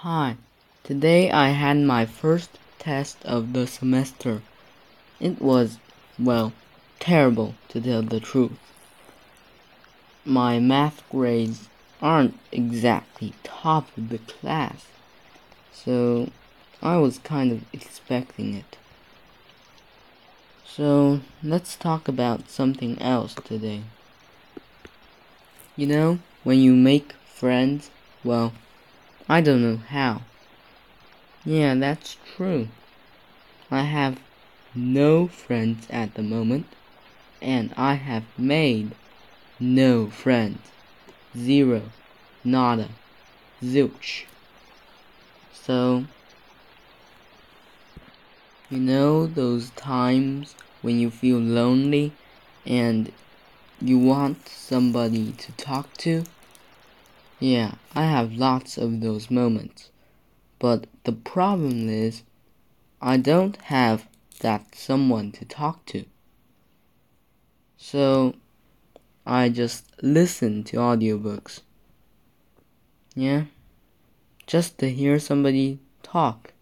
Hi, today I had my first test of the semester. It was, well, terrible to tell the truth. My math grades aren't exactly top of the class, so I was kind of expecting it. So let's talk about something else today. You know, when you make friends, well, I don't know how. Yeah, that's true. I have no friends at the moment, and I have made no friends. Zero, nada, zilch. So, you know those times when you feel lonely and you want somebody to talk to? Yeah, I have lots of those moments. But the problem is, I don't have that someone to talk to. So, I just listen to audiobooks. Yeah, just to hear somebody talk.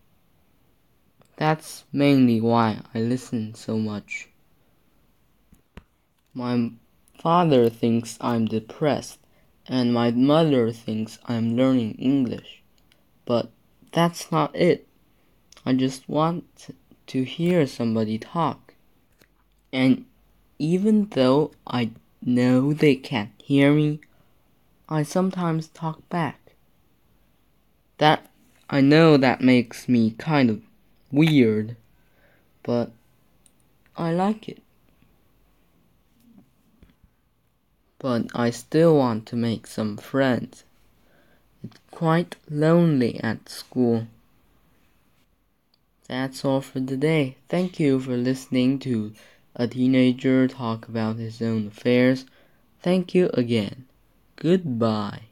That's mainly why I listen so much. My father thinks I'm depressed and my mother thinks I'm learning English. But that's not it. I just want to hear somebody talk. And even though I know they can't hear me, I sometimes talk back. That I know that makes me kind of weird, but I like it. But I still want to make some friends. It's quite lonely at school. That's all for today. Thank you for listening to a teenager talk about his own affairs. Thank you again. Goodbye.